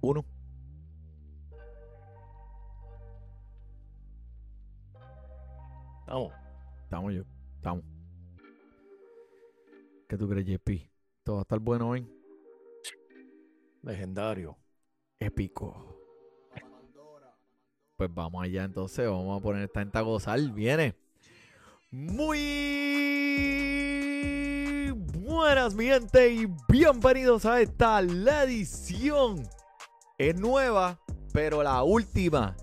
Uno. Vamos. Estamos yo. Estamos. ¿Qué tú crees, JP? ¿Todo va a estar bueno hoy? Legendario. Épico. Pues vamos allá entonces. Vamos a poner esta gente a gozar. Viene. Muy buenas, mi gente, y bienvenidos a esta la edición. Es nueva, pero la última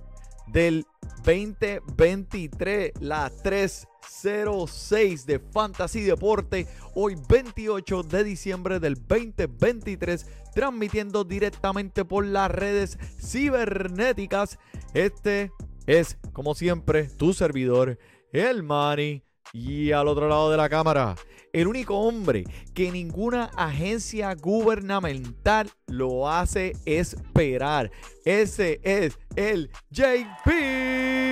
del 2023, la 306 de Fantasy Deporte, hoy 28 de diciembre del 2023, transmitiendo directamente por las redes cibernéticas. Este es, como siempre, tu servidor, el Mani. Y al otro lado de la cámara, el único hombre que ninguna agencia gubernamental lo hace esperar. Ese es el JP.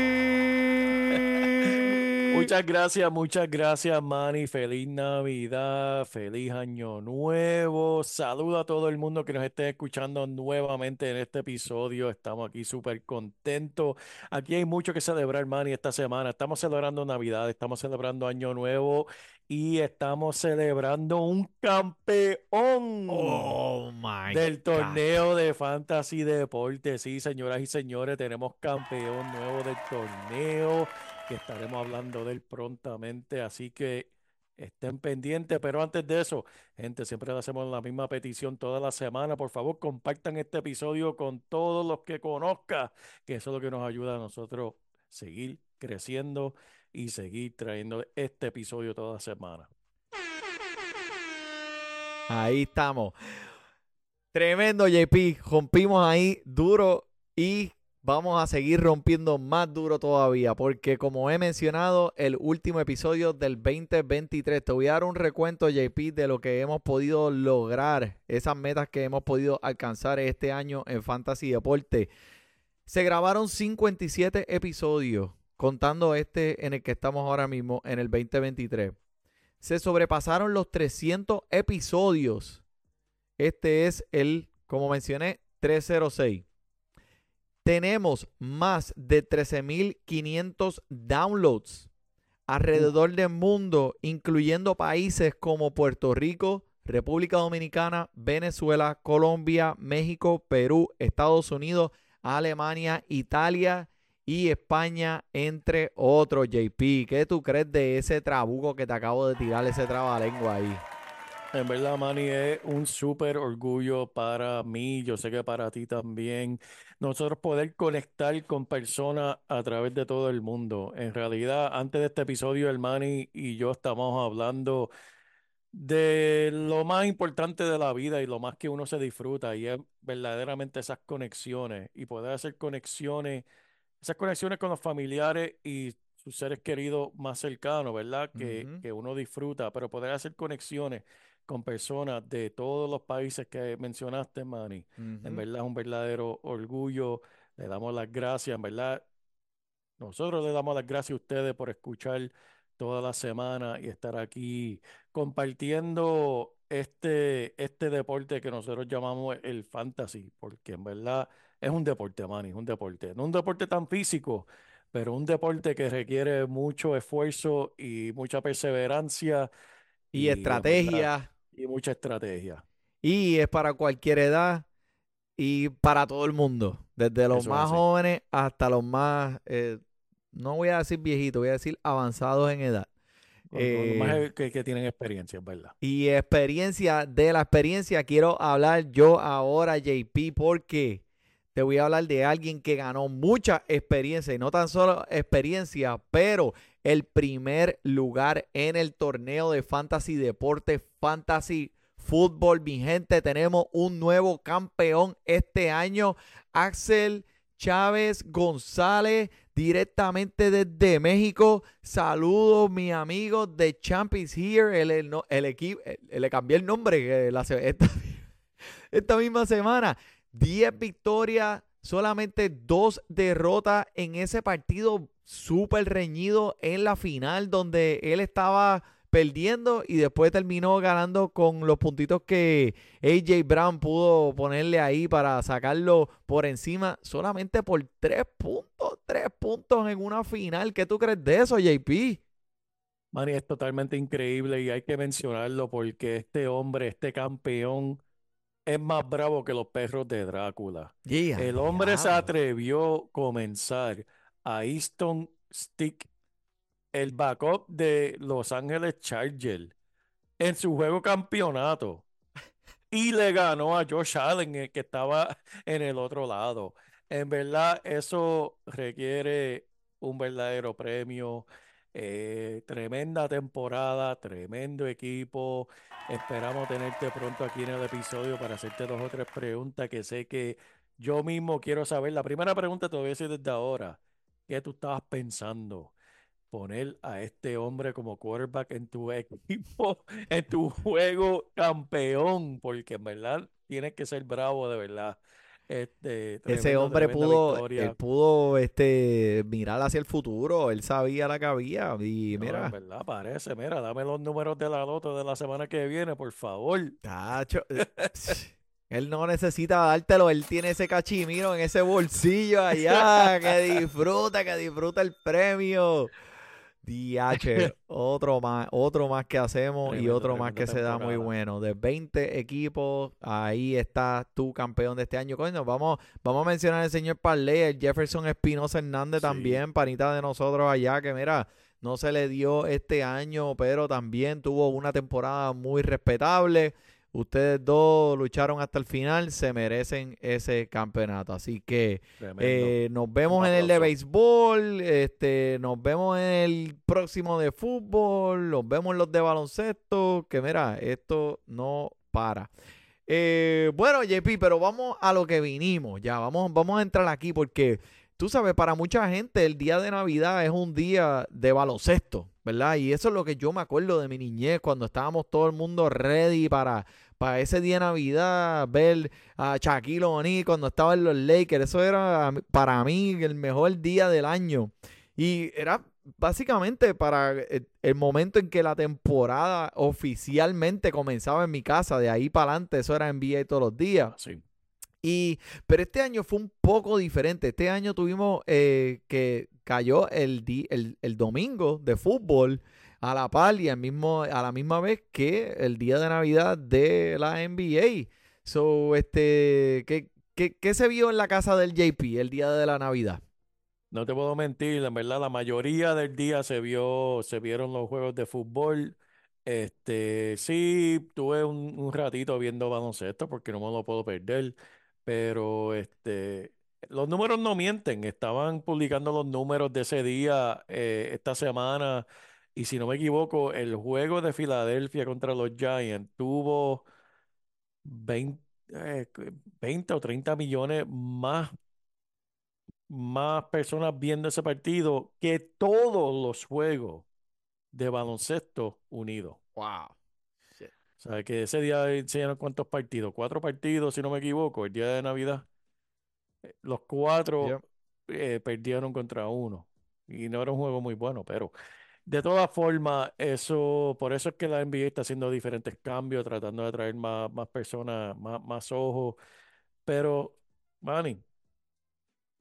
Muchas gracias, muchas gracias, Manny. Feliz Navidad, feliz Año Nuevo. Saludo a todo el mundo que nos esté escuchando nuevamente en este episodio. Estamos aquí súper contentos. Aquí hay mucho que celebrar, Manny, esta semana. Estamos celebrando Navidad, estamos celebrando Año Nuevo y estamos celebrando un campeón Oh my del God. torneo de Fantasy Deporte. Sí, señoras y señores, tenemos campeón nuevo del torneo que estaremos hablando de él prontamente, así que estén pendientes, pero antes de eso, gente, siempre le hacemos la misma petición toda la semana, por favor, compartan este episodio con todos los que conozcan, que eso es lo que nos ayuda a nosotros seguir creciendo y seguir trayendo este episodio toda semana. Ahí estamos. Tremendo, JP. Rompimos ahí duro y vamos a seguir rompiendo más duro todavía. Porque como he mencionado, el último episodio del 2023. Te voy a dar un recuento, JP, de lo que hemos podido lograr. Esas metas que hemos podido alcanzar este año en Fantasy Deporte. Se grabaron 57 episodios, contando este en el que estamos ahora mismo, en el 2023 se sobrepasaron los 300 episodios. Este es el, como mencioné, 306. Tenemos más de 13.500 downloads alrededor del mundo, incluyendo países como Puerto Rico, República Dominicana, Venezuela, Colombia, México, Perú, Estados Unidos, Alemania, Italia y España, entre otros. JP, ¿qué tú crees de ese trabuco que te acabo de tirar, ese trabalengua ahí? En verdad, Manny, es un súper orgullo para mí, yo sé que para ti también, nosotros poder conectar con personas a través de todo el mundo. En realidad, antes de este episodio, el Manny y yo estamos hablando de lo más importante de la vida y lo más que uno se disfruta, y es verdaderamente esas conexiones y poder hacer conexiones, esas conexiones con los familiares y sus seres queridos más cercanos, ¿verdad? Que, que uno disfruta, pero poder hacer conexiones con personas de todos los países que mencionaste, Manny. En verdad es un verdadero orgullo. Le damos las gracias, en verdad. Nosotros le damos las gracias a ustedes por escuchar toda la semana y estar aquí compartiendo este, este deporte que nosotros llamamos el fantasy, porque en verdad es un deporte, Manny, es un deporte. No un deporte tan físico, pero un deporte que requiere mucho esfuerzo y mucha perseverancia Y estrategia. y mucha estrategia. Y es para cualquier edad y para todo el mundo. Desde los Eso más jóvenes hasta los más, eh, no voy a decir viejitos, voy a decir avanzados en edad. Los más Eh, que, que tienen experiencia, verdad. Y experiencia, de la experiencia quiero hablar yo ahora, JP, porque te voy a hablar de alguien que ganó mucha experiencia y no tan solo experiencia, pero el primer lugar en el torneo de Fantasy Deporte, Fantasy Fútbol. Mi gente, tenemos un nuevo campeón este año, Axel Chávez González, directamente desde México. Saludos, mis amigos de Champions Here. El, el, equipo, el- le cambié el nombre eh, la esta, esta misma semana. 10 victorias, solamente dos derrotas en ese partido súper reñido en la final, donde él estaba perdiendo y después terminó ganando con los puntitos que AJ Brown pudo ponerle ahí para sacarlo por encima solamente por tres puntos, tres puntos en una final. ¿Qué tú crees de eso, JP? Manny, es totalmente increíble y hay que mencionarlo porque este hombre, este campeón, es más bravo que los perros de Drácula. El hombre se atrevió a comenzar a Easton Stick el backup de Los Ángeles Chargers en su juego campeonato y le ganó a Josh Allen, el que estaba en el otro lado. En verdad, eso requiere un verdadero premio. Eh, tremenda temporada, tremendo equipo. Esperamos tenerte pronto aquí en el episodio para hacerte dos o tres preguntas que sé que yo mismo quiero saber. La primera pregunta te voy a decir desde ahora. ¿Qué tú estabas pensando? poner a este hombre como quarterback en tu equipo, en tu juego campeón, porque en verdad tienes que ser bravo de verdad. Este, Ese hombre pudo, pudo este, mirar hacia el futuro, él sabía la que había y mira. en verdad parece, mira, dame los números de la loto de la semana que viene, por favor. Tacho, eh, él no necesita dártelo, él tiene ese cachimiro en ese bolsillo allá, que disfruta, que disfruta el premio. DH, otro más, otro más que hacemos y otro más que se da muy bueno. De 20 equipos, ahí está tu campeón de este año. Coño, vamos, vamos a mencionar al señor Parley, el Jefferson Espinosa Hernández también, panita de nosotros allá, que mira, no se le dio este año, pero también tuvo una temporada muy respetable. Ustedes dos lucharon hasta el final, se merecen ese campeonato. Así que eh, nos vemos en el de béisbol, este, nos vemos en el próximo de fútbol, nos vemos en los de baloncesto, que mira, esto no para. Eh, bueno, JP, pero vamos a lo que vinimos, ya, vamos, vamos a entrar aquí porque tú sabes, para mucha gente el día de Navidad es un día de baloncesto, ¿verdad? Y eso es lo que yo me acuerdo de mi niñez, cuando estábamos todo el mundo ready para para ese día de Navidad, ver a Shaquille O'Neal cuando estaba en los Lakers, eso era para mí el mejor día del año. Y era básicamente para el, momento en que la temporada oficialmente comenzaba en mi casa, de ahí para adelante, eso era NBA todos los días. Sí. Y, pero este año fue un poco diferente. Este año tuvimos eh, que cayó el, el, el domingo de fútbol a la par y al mismo, a la misma vez que el día de Navidad de la NBA. So, este, ¿qué, qué, se vio en la casa del JP el día de la Navidad? No te puedo mentir, en verdad la mayoría del día se vio, se vieron los juegos de fútbol. Este, sí, tuve un, un ratito viendo baloncesto porque no me lo puedo perder, pero este, los números no mienten. Estaban publicando los números de ese día eh, esta semana y si no me equivoco, el juego de Filadelfia contra los Giants tuvo 20, eh, o 30 millones más, más personas viendo ese partido que todos los juegos de baloncesto unidos. Wow. O sea, que ese día enseñaron cuántos partidos, cuatro partidos, si no me equivoco, el día de Navidad. Eh, los cuatro eh, perdieron contra uno. Y no era un juego muy bueno, pero de todas formas, eso, por eso es que la NBA está haciendo diferentes cambios, tratando de atraer más, más personas, más, más ojos. Pero, Manny,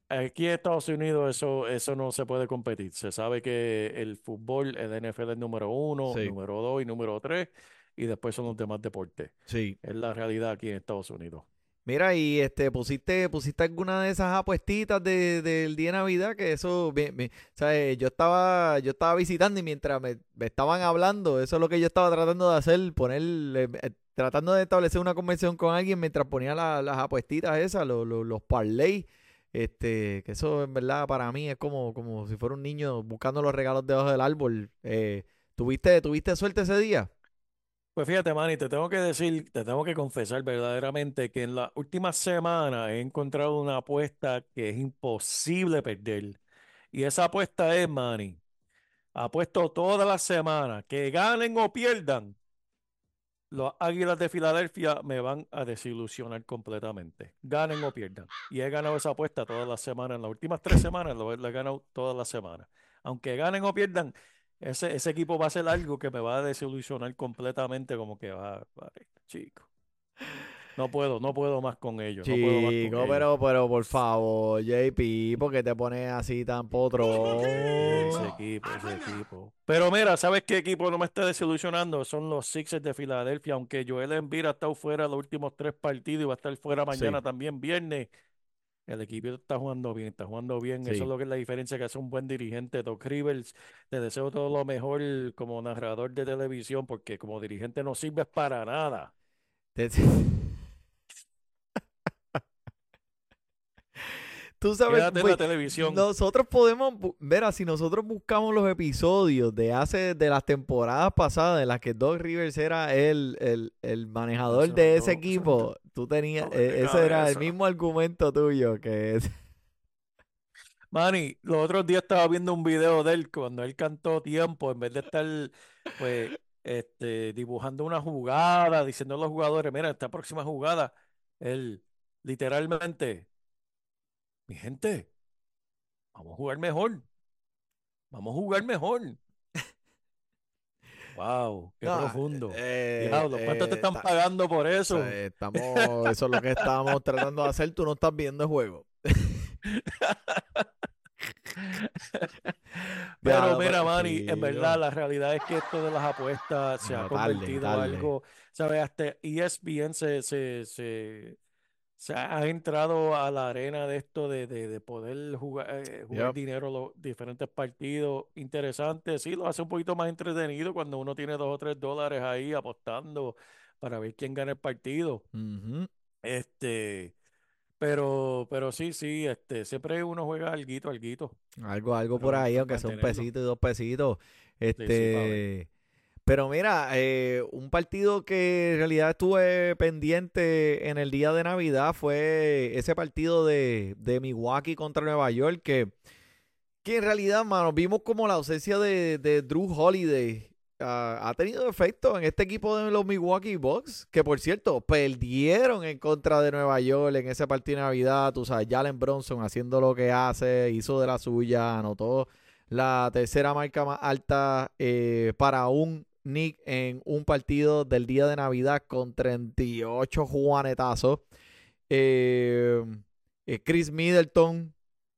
aquí en Estados Unidos eso, eso no se puede competir. Se sabe que el fútbol, el NFL es número uno, número dos y número tres, y después son los demás deportes. Sí. Es la realidad aquí en Estados Unidos. Mira, y este, pusiste, pusiste alguna de esas apuestitas de, del día de Navidad, que eso, bien, ¿sabes? yo estaba, yo estaba visitando y mientras me, estaban hablando, eso es lo que yo estaba tratando de hacer, poner, eh, tratando de establecer una conversación con alguien mientras ponía las apuestitas esas, los, los, los parlay, este, que eso en verdad para mí es como, como si fuera un niño buscando los regalos debajo del árbol. Eh, ¿tuviste, ¿Tuviste suerte ese día? Pues fíjate, Manny, te tengo que decir, te tengo que confesar verdaderamente que en la última semana he encontrado una apuesta que es imposible perder. Y esa apuesta es, Manny, apuesto toda la semana, que ganen o pierdan, los Águilas de Filadelfia me van a desilusionar completamente. Ganen o pierdan. Y he ganado esa apuesta todas las semanas. En las últimas tres semanas lo he ganado todas las semanas. Aunque ganen o pierdan, ese, ese equipo va a ser algo que me va a desilusionar completamente, como que va, vale, chico. No puedo, no puedo más con ellos. no puedo más con ellos. pero, pero por favor, JP, ¿por qué te pones así tan potro? Ese equipo, ese equipo. Pero mira, ¿sabes qué equipo no me está desilusionando? Son los Sixers de Filadelfia, aunque Joel Embiid ha estado fuera los últimos tres partidos y va a estar fuera mañana Sí. también viernes. El equipo está jugando bien, está jugando bien. Eso es lo que es la diferencia que hace un buen dirigente. Doc Rivers, te deseo todo lo mejor como narrador de televisión, porque como dirigente no sirves para nada. Tú sabes, Quédate en pues, la televisión. nosotros podemos, bu- ver, si nosotros buscamos los episodios de hace, de las temporadas pasadas en las que Doc Rivers era el, el, el manejador de ese equipo, tú tenías, eh, ese era el mismo argumento tuyo que es, Manny, los otros días estaba viendo un video de él cuando él cantó tiempo, en vez de estar pues este, dibujando una jugada, diciendo a los jugadores, mira, esta próxima jugada, él literalmente, mi gente, vamos a jugar mejor, vamos a jugar mejor. Wow, qué No, profundo. eh, Diablo, ¿cuánto te eh, están ta- pagando por eso? estamos, eso es lo que estábamos tratando de hacer, tú no estás viendo el juego. Pero mira, pero Manny, sí, en yo- verdad la realidad es que esto de las apuestas se ha convertido en algo, ¿sabes? Hasta ESPN se, se, se, se ha entrado a la arena de esto de, de, de poder jugar, eh, jugar Yep. dinero los diferentes partidos interesantes. Sí, lo hace un poquito más entretenido cuando uno tiene dos o tres dólares ahí apostando para ver quién gana el partido. Este, pero, pero sí, sí, este, siempre uno juega alguito, alguito. Algo, algo Pero por ahí, aunque sea un pesito y dos pesitos. sí, Este, pero mira, eh, un partido que en realidad estuve pendiente en el día de Navidad fue ese partido de, de Milwaukee contra Nueva York, que, que en realidad, mano, vimos como la ausencia de, de Drew Holiday ah, ha tenido efecto en este equipo de los Milwaukee Bucks, que por cierto, perdieron en contra de Nueva York en ese partido de Navidad. Tú sabes, Jalen Bronson haciendo lo que hace, hizo de la suya, anotó la tercera marca más alta eh, para un Nick en un partido del día de Navidad con 38 juanetazos. Eh, eh, Chris Middleton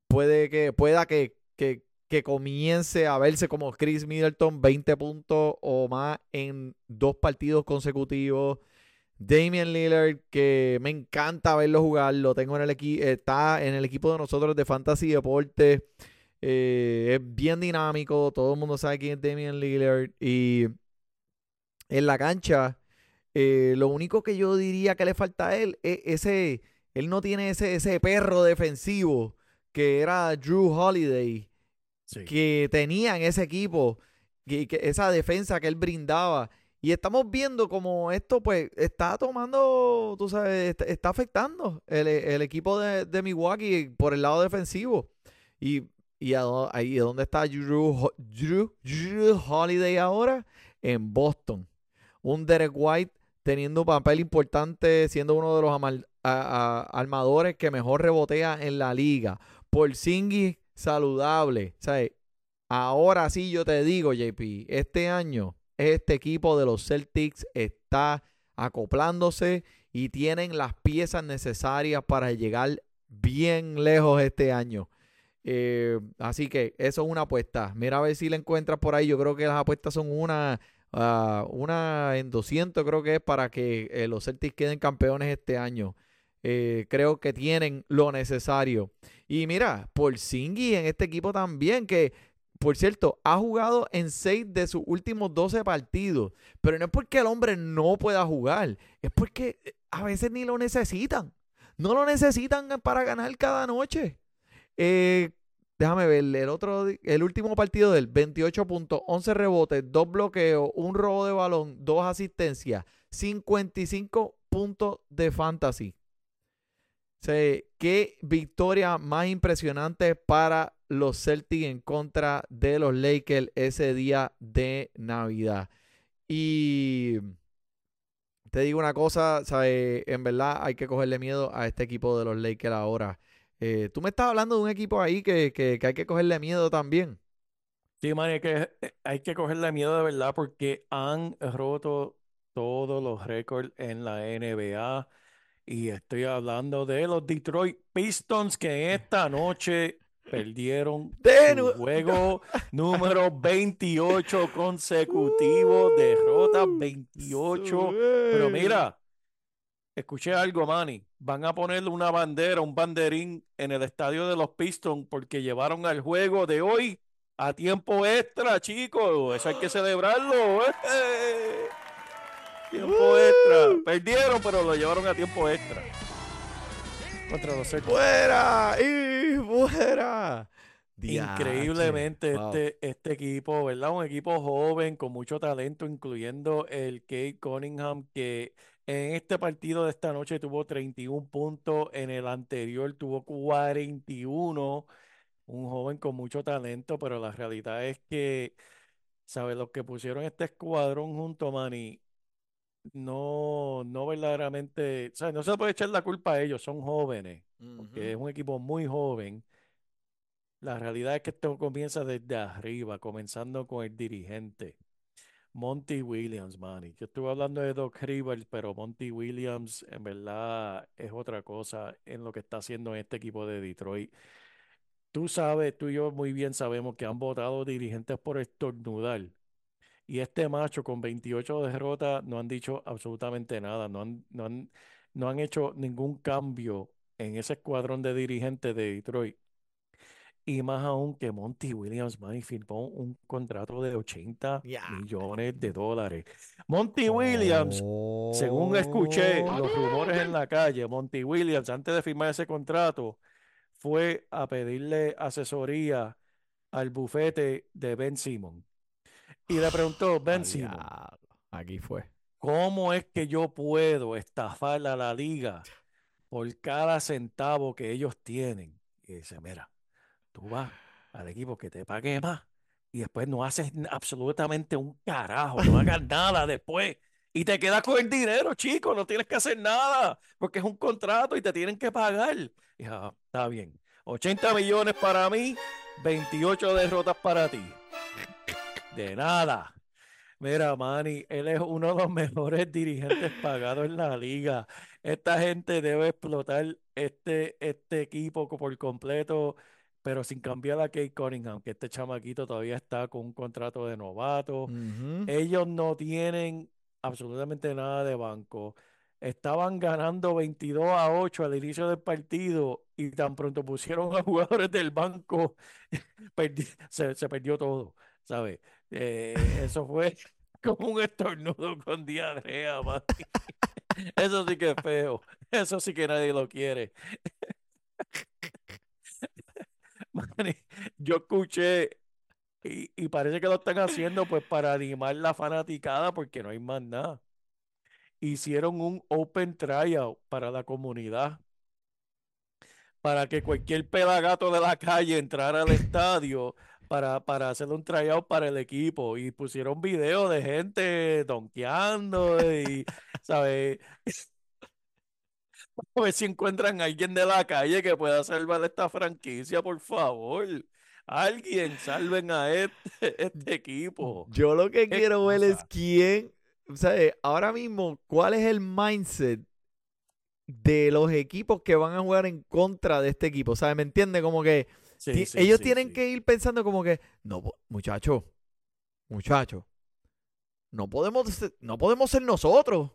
puede que, pueda que, que, que comience a verse como Chris Middleton, 20 puntos o más en dos partidos consecutivos. Damian Lillard, que me encanta verlo jugar, lo tengo en el equipo, está en el equipo de nosotros de Fantasy Deportes. Eh, es bien dinámico, todo el mundo sabe quién es Damian Lillard. Y en la cancha, eh, lo único que yo diría que le falta a él es ese. Él no tiene ese, ese perro defensivo que era Drew Holiday, Sí. que tenía en ese equipo, que, que esa defensa que él brindaba. Y estamos viendo como esto, pues, está tomando, tú sabes, está, está afectando el, el equipo de, de Milwaukee por el lado defensivo. Y, y ahí dónde está Drew, Drew Holiday ahora? En Boston. Un Derek White teniendo un papel importante, siendo uno de los armadores que mejor rebotea en la liga. Porzingis saludable. ¿sabes? Ahora sí yo te digo, JP, este año este equipo de los Celtics está acoplándose y tienen las piezas necesarias para llegar bien lejos este año. Eh, así que eso es una apuesta. Mira a ver si la encuentras por ahí. Yo creo que las apuestas son una, ah, una en 200, creo que es para que eh, los Celtics queden campeones este año. Eh, creo que tienen lo necesario. Y mira, por Singy en este equipo también, que por cierto, ha jugado en 6 de sus últimos 12 partidos. Pero no es porque el hombre no pueda jugar, es porque eh, a veces ni lo necesitan. No lo necesitan para ganar cada noche. Eh, déjame ver, el otro, el último partido del 28 puntos, 11 rebotes, 2 bloqueos, un robo de balón, 2 asistencias, 55 puntos de fantasy. O qué victoria más impresionante para los Celtics en contra de los Lakers ese día de Navidad. Y te digo una cosa, en verdad hay que cogerle miedo a este equipo de los Lakers ahora. Eh, tú me estás hablando de un equipo ahí que, que- que hay que cogerle miedo también. Sí, man, hay que, eh, hay que cogerle miedo de verdad porque han roto todos los récords en la NBA. Y estoy hablando de los Detroit Pistons que esta noche perdieron su juego número 28 consecutivo, derrota 28. Pero mira, escuché algo, Manny. Van a ponerle una bandera, un banderín en el estadio de los Pistons porque llevaron al juego de hoy a tiempo extra, chicos. Eso hay que celebrarlo. ¡eh! Tiempo extra. Perdieron, pero lo llevaron a tiempo extra. Contra los. ¡Fuera! ¡Y fuera! Increíblemente wow. este, este equipo, ¿verdad? Un equipo joven con mucho talento, incluyendo el Kate Cunningham, que en este partido de esta noche tuvo 31 puntos, en el anterior tuvo 41, un joven con mucho talento, pero la realidad es que, ¿sabes? Los que pusieron este escuadrón junto, Manny, no, no verdaderamente, ¿sabes? No se le puede echar la culpa a ellos, son jóvenes, porque es un equipo muy joven. La realidad es que esto comienza desde arriba, comenzando con el dirigente, Monty Williams, Manny. Yo estuve hablando de Doc Rivers, pero Monty Williams en verdad es otra cosa en lo que está haciendo en este equipo de Detroit. Tú sabes, tú y yo muy bien sabemos que han votado dirigentes por estornudar. Y este macho con 28 derrotas no han dicho absolutamente nada, no han, no han, no han hecho ningún cambio en ese escuadrón de dirigentes de Detroit. Y más aún que Monty Williams, man, firmó un contrato de 80 Ya. millones de dólares. Monty Williams, según escuché Oh. los rumores en la calle, Monty Williams, antes de firmar ese contrato, fue a pedirle asesoría al bufete de Ben Simon. Y le preguntó, Ben Simon. Aquí fue. ¿cómo es que yo puedo estafar a la liga por cada centavo que ellos tienen? Y dice, mira, tú vas al equipo que te pague más y después no haces absolutamente un carajo, no hagas nada después y te quedas con el dinero, chico, no tienes que hacer nada porque es un contrato y te tienen que pagar. Y "Ah, está bien, 80 millones para mí, 28 derrotas para ti. De nada. Mira, Manny, él es uno de los mejores dirigentes pagados en la liga. Esta gente debe explotar este, este equipo por completo, pero sin cambiar a Kate Cunningham, que este chamaquito todavía está con un contrato de novato. Ujú. Ellos no tienen absolutamente nada de banco. Estaban ganando 22 a 8 al inicio del partido y tan pronto pusieron a jugadores del banco, se, se perdió todo, ¿sabes? Eh, eso fue como un estornudo con diarrea. Eso sí que es feo. Eso sí que nadie lo quiere. Yo escuché y, y parece que lo están haciendo pues para animar la fanaticada porque no hay más nada. Hicieron un open tryout para la comunidad para que cualquier pelagato de la calle entrara al estadio para, para hacer un tryout para el equipo y pusieron videos de gente donkeando y, ¿sabes? A ver si encuentran a alguien de la calle que pueda salvar esta franquicia, por favor. Alguien, salven a este, este equipo. Yo lo que ¿Qué quiero ver es quién, o sea, ahora mismo, cuál es el mindset de los equipos que van a jugar en contra de este equipo. ¿Sabes? ¿Me entiendes? Como que Sí, ti- sí, ellos sí, tienen que ir pensando como que, no, muchacho, muchacho, no podemos, no podemos ser nosotros.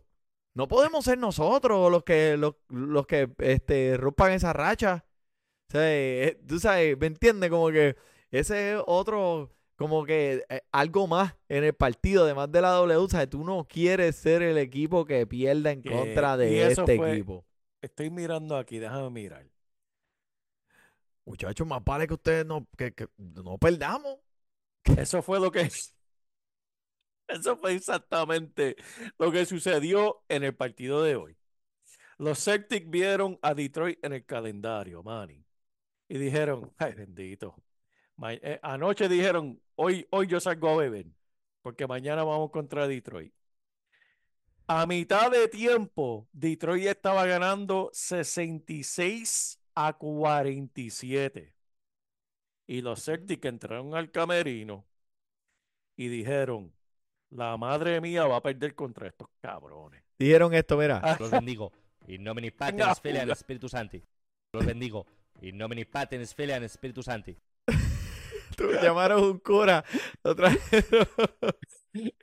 No podemos ser nosotros los que, los, los que este, rompan esa racha. O sea, eh, tú sabes, ¿me entiendes? Como que ese es otro, como que eh, algo más en el partido, además de la W, o sea, tú no quieres ser el equipo que pierda en contra de este fue- equipo. Estoy mirando aquí, déjame mirar. Muchachos, más vale que ustedes no, que, que no perdamos. Eso fue lo que... Eso fue exactamente lo que sucedió en el partido de hoy. Los Celtics vieron a Detroit en el calendario, Manny, y dijeron, ay, bendito. Eh, anoche dijeron, hoy, hoy yo salgo a beber, porque mañana vamos contra Detroit. A mitad de tiempo, Detroit estaba ganando 66 a 47. Y los Celtics entraron al camerino y dijeron, la madre mía va a perder contra estos cabrones. Dijeron esto, mira. Ah, Los bendigo. In nomine fuga. et Spiritus Sancti. Los bendigo. In nomine Patris Filii et Spiritus Sancti. Tú llamaron un cura. Otra vez.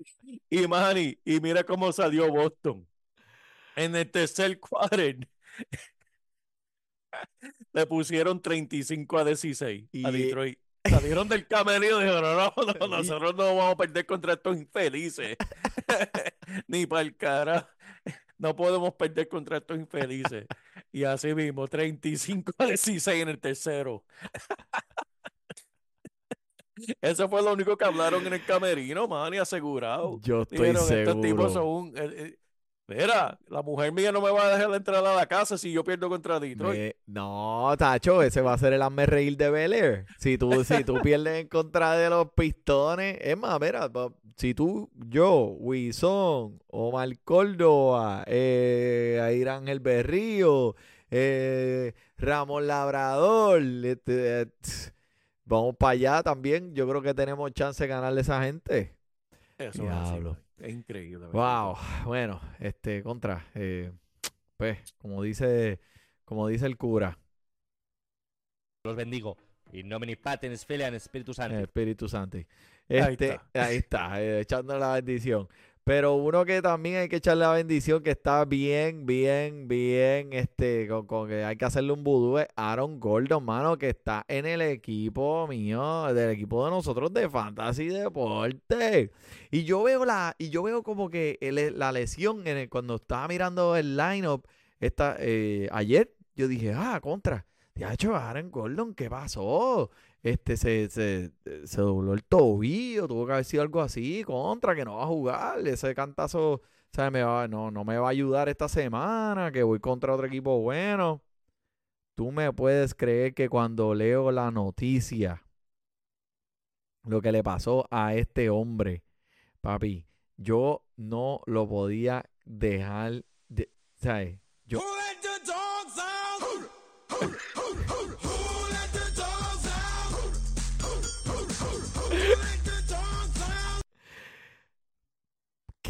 Y Manny, y mira cómo salió Boston. En el tercer cuadro le pusieron 35 a 16 a Y- Detroit. Salieron del camerino y dijeron, no, no, no, nosotros no vamos a perder contra estos infelices. Ni para el cara. No podemos perder contra estos infelices. Y así mismo, 35 a 16 en el tercero. Eso fue lo único que hablaron en el camerino, man, y asegurado. Yo estoy Dijeron, estos tipos son seguro. un... Mira, la mujer mía no me va a dejar entrar a la casa si yo pierdo contra Detroit. Me- No, Tacho, ese va a ser el hazme reír de Bel Air. Si tú, si tú pierdes en contra de los pistones, es más, mira, si tú, yo, Wison, Omar Córdoba, eh, Air Ángel Berrío, eh, Ramón Labrador, este, eh, vamos para allá también. Yo creo que tenemos chance de ganarle a esa gente. Eso es así, Diablo. Es increíble. ¿verdad? Wow, bueno, este, contra, eh, pues, como dice, como dice el cura. Los bendigo. In nomine Patris Filii et Spiritus El Sancti. Espíritu Santo. Ahí Este, ahí está, eh, echando la bendición. Pero uno que también hay que echarle la bendición, que está bien, bien, bien, este, con, con que hay que hacerle un vudú, es Aaron Gordon, mano, que está en el equipo mío, del equipo de nosotros de Fantasy Deporte. Y yo veo la, y yo veo como que el- la lesión en el- cuando estaba mirando el lineup esta, eh, ayer, yo dije, ah, contra. Ya hecho Aaron Gordon, ¿qué pasó? Este se, se, se dobló el tobillo, tuvo que haber sido algo así, contra, que no va a jugar. Ese cantazo, ¿sabes? Me va, no, no me va a ayudar esta semana, que voy contra otro equipo bueno. Tú me puedes creer que cuando leo la noticia, lo que le pasó a este hombre, papi, yo no lo podía dejar de, ¿sabes? Yo,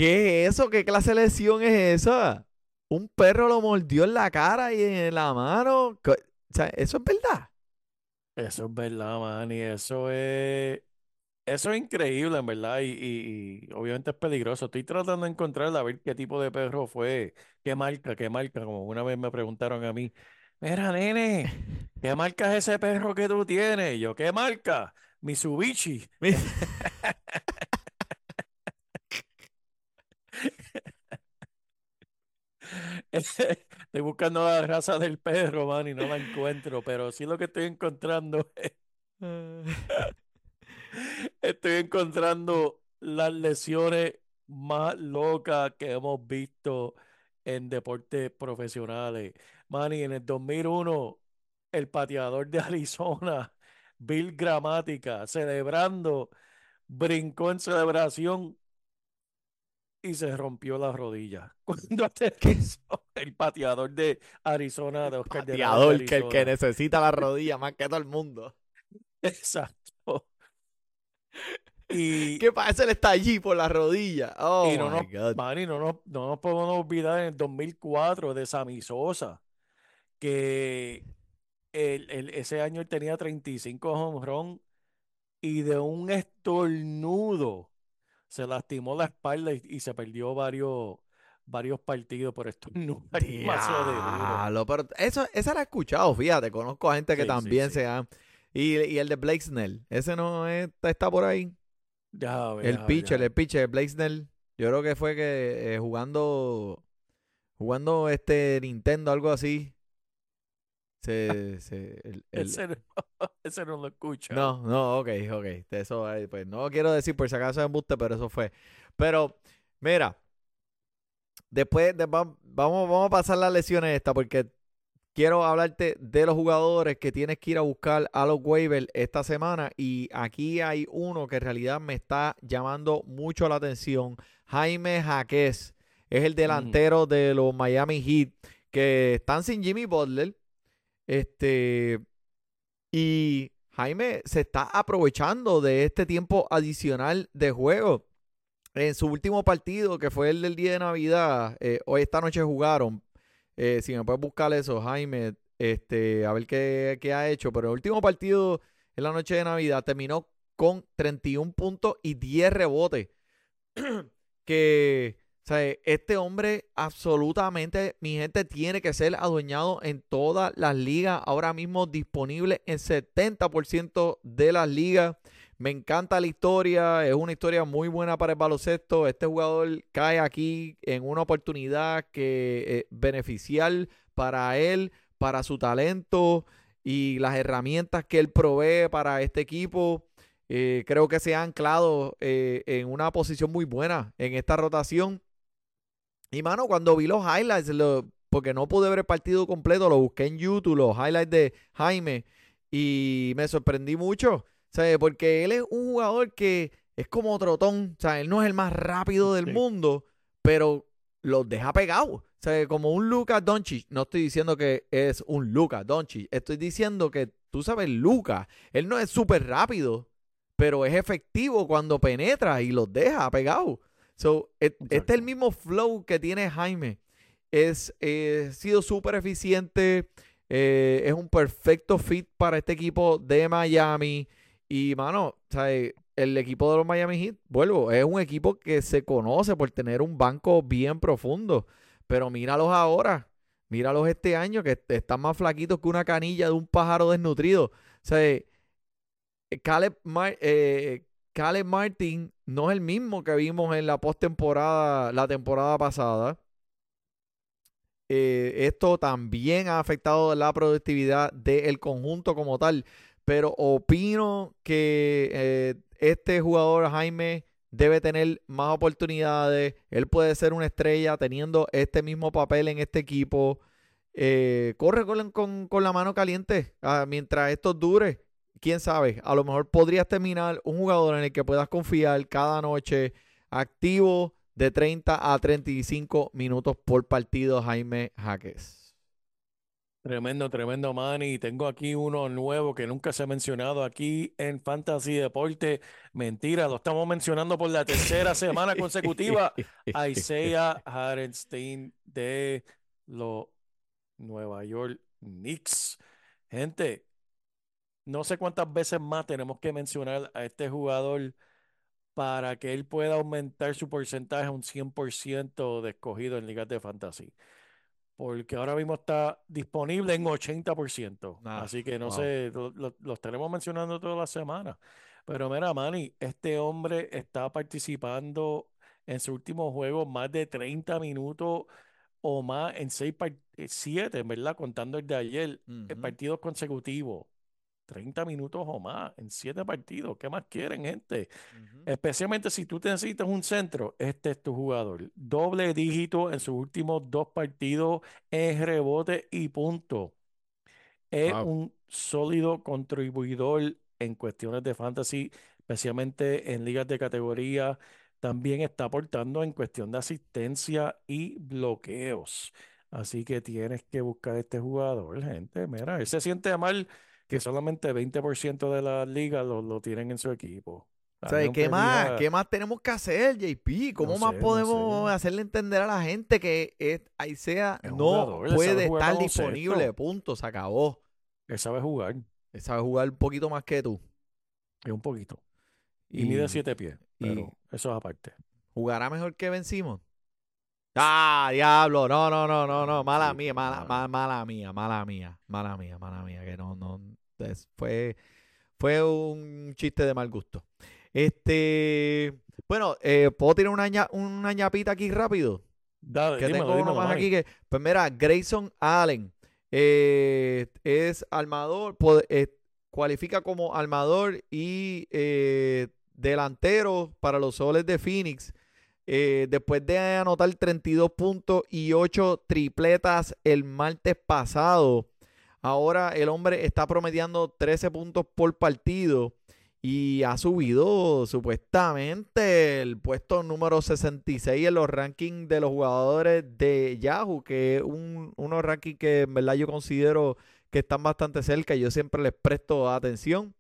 ¿Qué es eso? ¿Qué clase de lesión es esa? Un perro lo mordió en la cara y en la mano. O sea, ¿eso es verdad? Eso es verdad, man, y eso es, eso es increíble, en verdad, y, y- y obviamente es peligroso. Estoy tratando de encontrar a ver qué tipo de perro fue, qué marca, qué marca, como una vez me preguntaron a mí, mira, nene, ¿qué marca es ese perro que tú tienes? Y yo, ¿qué marca? Mitsubishi. Estoy buscando la raza del perro, man, no la encuentro, pero sí lo que estoy encontrando es Estoy encontrando las lesiones más locas que hemos visto en deportes profesionales. Manny, en el 2001, el pateador de Arizona, Bill Gramática, celebrando, brincó en celebración y se rompió la rodilla. Cuando aterrizó el pateador de Arizona, de Oscar de Pateador, que el que necesita la rodilla más que todo el mundo. Exacto. Y, ¿Qué pasa? Él está allí por la rodilla. Oh, y no, my nos, God. No, nos, no nos podemos olvidar en el 2004 de Sammy Sosa, que el- el- ese año él tenía 35 home run y de un estornudo se lastimó la espalda y, y se perdió varios, varios partidos por estornudar demasiado de pero eso, esa la he escuchado, fíjate. Conozco a gente que Sí, también sí. se han. Y, y el de Blake Snell, ese no es- está, está por ahí. Deja ver, El ver, pitcher, el pitcher, Blake Snell. Yo creo que fue que eh, jugando. Jugando este Nintendo, algo así. Se. se el- el- Ese no, ese no lo escucha. no, no, ok, ok. Eso, pues no quiero decir por si acaso es embuste, pero eso fue. Pero, mira. Después de- va- vamos, vamos a pasar las lesiones esta porque quiero hablarte de los jugadores que tienes que ir a buscar a los waivers esta semana. Y aquí hay uno que en realidad me está llamando mucho la atención. Jaime Jaquez es el delantero de los Miami Heat que están sin Jimmy Butler. Este. Y Jaime se está aprovechando de este tiempo adicional de juego. En su último partido, que fue el del día de Navidad, eh, hoy esta noche jugaron. Eh, si me puedes buscar eso, Jaime, este, a ver qué, qué ha hecho. Pero el último partido en la noche de Navidad terminó con 31 puntos y 10 rebotes. que o sea, este hombre absolutamente, mi gente, tiene que ser adueñado en todas las ligas. Ahora mismo disponible en 70% de las ligas. Me encanta la historia, es una historia muy buena para el baloncesto. Este jugador cae aquí en una oportunidad que es beneficial para él, para su talento y las herramientas que él provee para este equipo. Eh, creo que se ha anclado eh, en una posición muy buena en esta rotación. Y mano, cuando vi los highlights, porque no pude ver el partido completo, lo busqué en YouTube, los highlights de Jaime, y me sorprendí mucho. ¿sabes? Porque él es un jugador que es como trotón. O sea, él no es el más rápido del mundo, pero los deja pegados. O sea, como un Luca Doncic. No estoy diciendo que es un Luca Doncic. Estoy diciendo que, tú sabes, Luca, él no es súper rápido, pero es efectivo cuando penetra y los deja pegados. So, este es el mismo flow que tiene Jaime. Es, eh, ha sido súper eficiente. Eh, es un perfecto fit para este equipo de Miami. Y, mano, el equipo de los Miami Heat, vuelvo, es un equipo que se conoce por tener un banco bien profundo. Pero míralos ahora. Míralos este año que están más flaquitos que una canilla de un pájaro desnutrido. O sea, Caleb, eh, Caleb Martin no es el mismo que vimos en la postemporada, la temporada pasada. Eh, esto también ha afectado la productividad del conjunto como tal. Pero opino que eh, este jugador, Jaime, debe tener más oportunidades. Él puede ser una estrella teniendo este mismo papel en este equipo. Eh, corre con, la mano caliente ah, mientras esto dure quién sabe, a lo mejor podrías terminar un jugador en el que puedas confiar cada noche, activo de 30 a 35 minutos por partido, Jaime Jaques. Tremendo, tremendo, Manny. Tengo aquí uno nuevo que nunca se ha mencionado aquí en Fantasy Deporte. Mentira, lo estamos mencionando por la tercera semana consecutiva. Isaiah Hardenstein de los Nueva York Knicks. Gente, no sé cuántas veces más tenemos que mencionar a este jugador para que él pueda aumentar su porcentaje a un 100% de escogido en ligas de fantasy. Porque ahora mismo está disponible en 80%. Ah, Así que no sé, lo, estaremos mencionando toda la semana. Pero mira, Manny, este hombre está participando en su último juego más de 30 minutos o más en 6 7, eh, ¿verdad? Contando el de ayer, en eh, partidos consecutivos. 30 minutos o más en 7 partidos. ¿Qué más quieren, gente? Especialmente si tú necesitas un centro, este es tu jugador. Doble dígito en sus últimos dos partidos en rebote y punto. Es un sólido contribuidor en cuestiones de fantasy, especialmente en ligas de categoría. También está aportando en cuestión de asistencia y bloqueos. Así que tienes que buscar este jugador, gente. Mira, él se siente mal que solamente 20% de la liga lo, tienen en su equipo. O sea, ¿qué más, ¿qué más tenemos que hacer, JP? ¿Cómo más podemos hacerle entender a la gente que ahí sea no puede estar disponible? Punto, se acabó. Él sabe jugar. Él sabe jugar un poquito más que tú. Es un poquito. Y, mide siete pies. Pero eso es aparte. ¿Jugará mejor que Ben Simon? Ah, diablo, no, no, no, no, no, mala mía, mala, mala mía, mala mía, mala mía, mala mía, que no, no, fue, fue un chiste de mal gusto. Este, bueno, eh, ¿puedo tirar una, una ñapita aquí rápido? Dale, que tengo uno más aquí que, pues mira, Grayson Allen eh, es armador, eh, cualifica como armador y delantero para los soles de Phoenix. después de anotar 32 puntos y 8 tripletas el martes pasado, Ahora el hombre está promediando 13 puntos por partido y ha subido supuestamente el puesto número 66 en los rankings de los jugadores de Yahoo, que es un, unos rankings que en verdad yo considero que están bastante cerca y yo siempre les presto atención.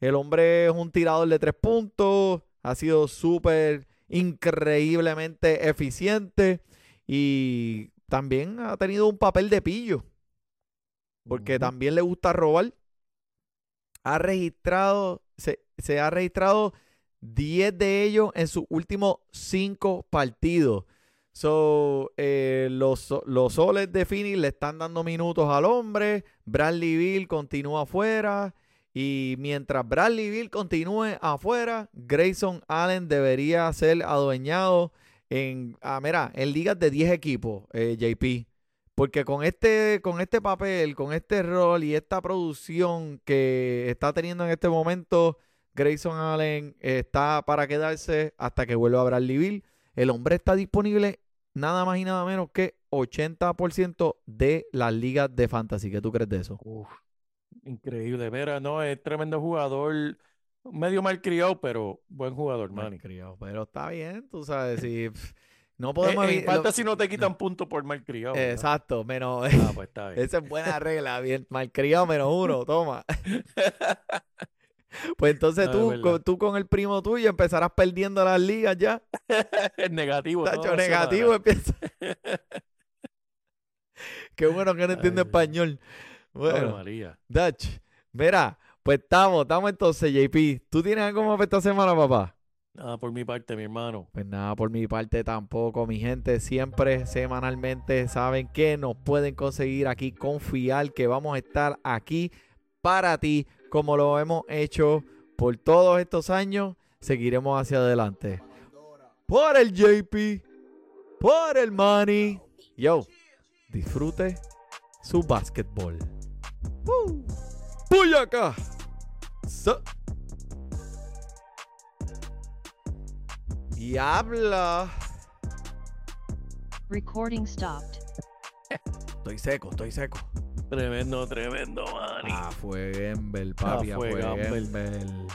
El hombre es un tirador de tres puntos, ha sido súper increíblemente eficiente y también ha tenido un papel de pillo, porque también le gusta robar. Ha registrado, se, se ha registrado 10 de ellos en sus últimos 5 partidos. So, eh, los, los soles de Phoenix le están dando minutos al hombre. Bradley Bill continúa afuera. Y mientras Bradley Bill continúe afuera, Grayson Allen debería ser adueñado en, ah, mira, en ligas de 10 equipos, eh, JP. Porque con este, con este papel, con este rol y esta producción que está teniendo en este momento, Grayson Allen está para quedarse hasta que vuelva a Bradley Bill. El hombre está disponible nada más y nada menos que 80% de las ligas de fantasy. ¿Qué tú crees de eso? Uf, increíble. Mira, no, es tremendo jugador. Medio malcriado, pero buen jugador, Manny. Malcriado, pero está bien, tú sabes, si no podemos... Eh, en lo- fantasy no te quitan puntos por malcriado. ¿verdad? Exacto, menos... Ah, pues está bien. Esa es buena regla, bien malcriado menos uno, toma. Pues entonces No, es tú, con, tú con el primo tuyo empezarás perdiendo las ligas ya. Es negativo. Tacho, la negativo empieza. Qué bueno que no entiende Ay, español. Bueno, María. Dutch, mira, pues estamos, estamos entonces, JP. ¿Tú tienes algo más para esta semana, papá? Nada, por mi parte, mi hermano. Pues nada, por mi parte tampoco, mi gente. Siempre semanalmente saben que nos pueden conseguir aquí, confiar que vamos a estar aquí para ti, como lo hemos hecho por todos estos años. Seguiremos hacia adelante. Por el JP, por el Money. Yo, disfrute su básquetbol. ¡Puyaca! Sa- Y habla. Recording stopped. Estoy seco, estoy seco. Tremendo, tremendo, Manny. Ah, fue Gembel, papi. Ah, fue fue Gamble. Gembel.